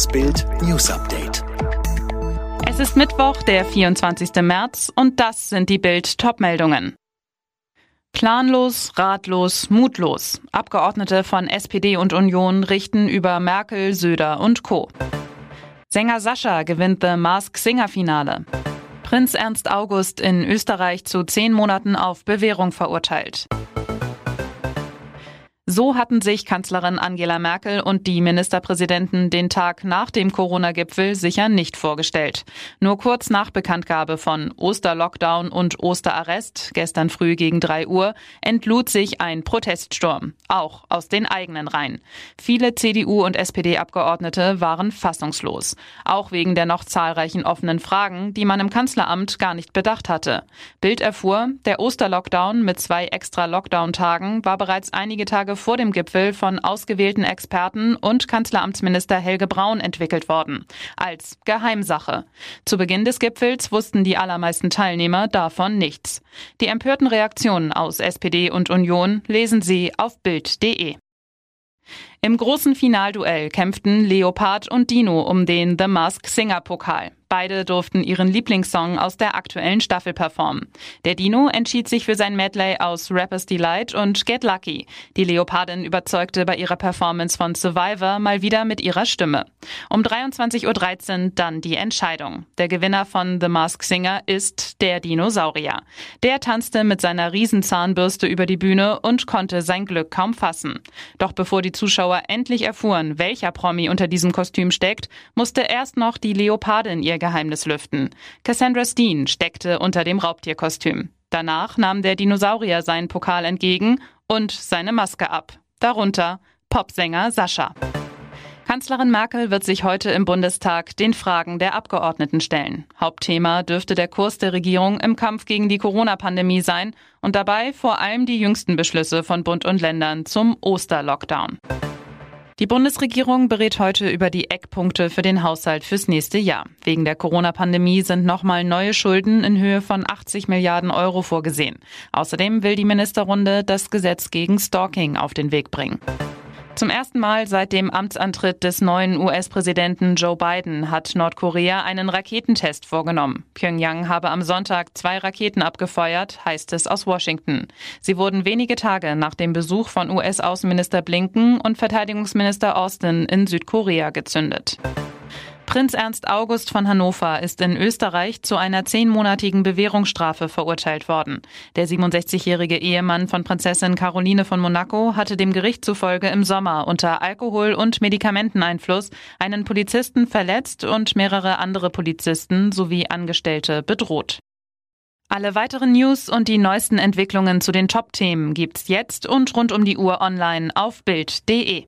Das Bild News Update. Es ist Mittwoch, der 24. März, und das sind die Bild Topmeldungen. Planlos, ratlos, mutlos. Abgeordnete von SPD und Union richten über Merkel, Söder und Co. Sänger Sascha gewinnt The Mask Singer Finale. Prinz Ernst August in Österreich zu zehn Monaten auf Bewährung verurteilt. So hatten sich Kanzlerin Angela Merkel und die Ministerpräsidenten den Tag nach dem Corona-Gipfel sicher nicht vorgestellt. Nur kurz nach Bekanntgabe von Osterlockdown und Osterarrest, gestern früh gegen drei Uhr, entlud sich ein Proteststurm, auch aus den eigenen Reihen. Viele CDU- und SPD-Abgeordnete waren fassungslos, auch wegen der noch zahlreichen offenen Fragen, die man im Kanzleramt gar nicht bedacht hatte. Bild erfuhr, der Osterlockdown mit zwei extra Lockdown-Tagen war bereits einige Tage vor dem Gipfel von ausgewählten Experten und Kanzleramtsminister Helge Braun entwickelt worden. Als Geheimsache. Zu Beginn des Gipfels wussten die allermeisten Teilnehmer davon nichts. Die empörten Reaktionen aus SPD und Union lesen Sie auf Bild.de. Im großen Finalduell kämpften Leopard und Dino um den The Mask Singer Pokal. Beide durften ihren Lieblingssong aus der aktuellen Staffel performen. Der Dino entschied sich für sein Medley aus Rapper's Delight und Get Lucky. Die Leopardin überzeugte bei ihrer Performance von Survivor mal wieder mit ihrer Stimme. Um 23.13 Uhr dann die Entscheidung. Der Gewinner von The Mask Singer ist der Dinosaurier. Der tanzte mit seiner Riesenzahnbürste über die Bühne und konnte sein Glück kaum fassen. Doch bevor die Zuschauer endlich erfuhren, welcher Promi unter diesem Kostüm steckt, musste erst noch die Leopardin ihr Geheimnis lüften. Cassandra Steen steckte unter dem Raubtierkostüm. Danach nahm der Dinosaurier seinen Pokal entgegen und seine Maske ab. Darunter Popsänger Sascha. Kanzlerin Merkel wird sich heute im Bundestag den Fragen der Abgeordneten stellen. Hauptthema dürfte der Kurs der Regierung im Kampf gegen die Corona-Pandemie sein und dabei vor allem die jüngsten Beschlüsse von Bund und Ländern zum Osterlockdown. Die Bundesregierung berät heute über die Eckpunkte für den Haushalt fürs nächste Jahr. Wegen der Corona-Pandemie sind nochmal neue Schulden in Höhe von 80 Milliarden Euro vorgesehen. Außerdem will die Ministerrunde das Gesetz gegen Stalking auf den Weg bringen. Zum ersten Mal seit dem Amtsantritt des neuen US-Präsidenten Joe Biden hat Nordkorea einen Raketentest vorgenommen. Pyongyang habe am Sonntag zwei Raketen abgefeuert, heißt es aus Washington. Sie wurden wenige Tage nach dem Besuch von US-Außenminister Blinken und Verteidigungsminister Austin in Südkorea gezündet. Prinz Ernst August von Hannover ist in Österreich zu einer zehnmonatigen Bewährungsstrafe verurteilt worden. Der 67-jährige Ehemann von Prinzessin Caroline von Monaco hatte dem Gericht zufolge im Sommer unter Alkohol- und Medikamenteneinfluss einen Polizisten verletzt und mehrere andere Polizisten sowie Angestellte bedroht. Alle weiteren News und die neuesten Entwicklungen zu den Top-Themen gibt's jetzt und rund um die Uhr online auf Bild.de.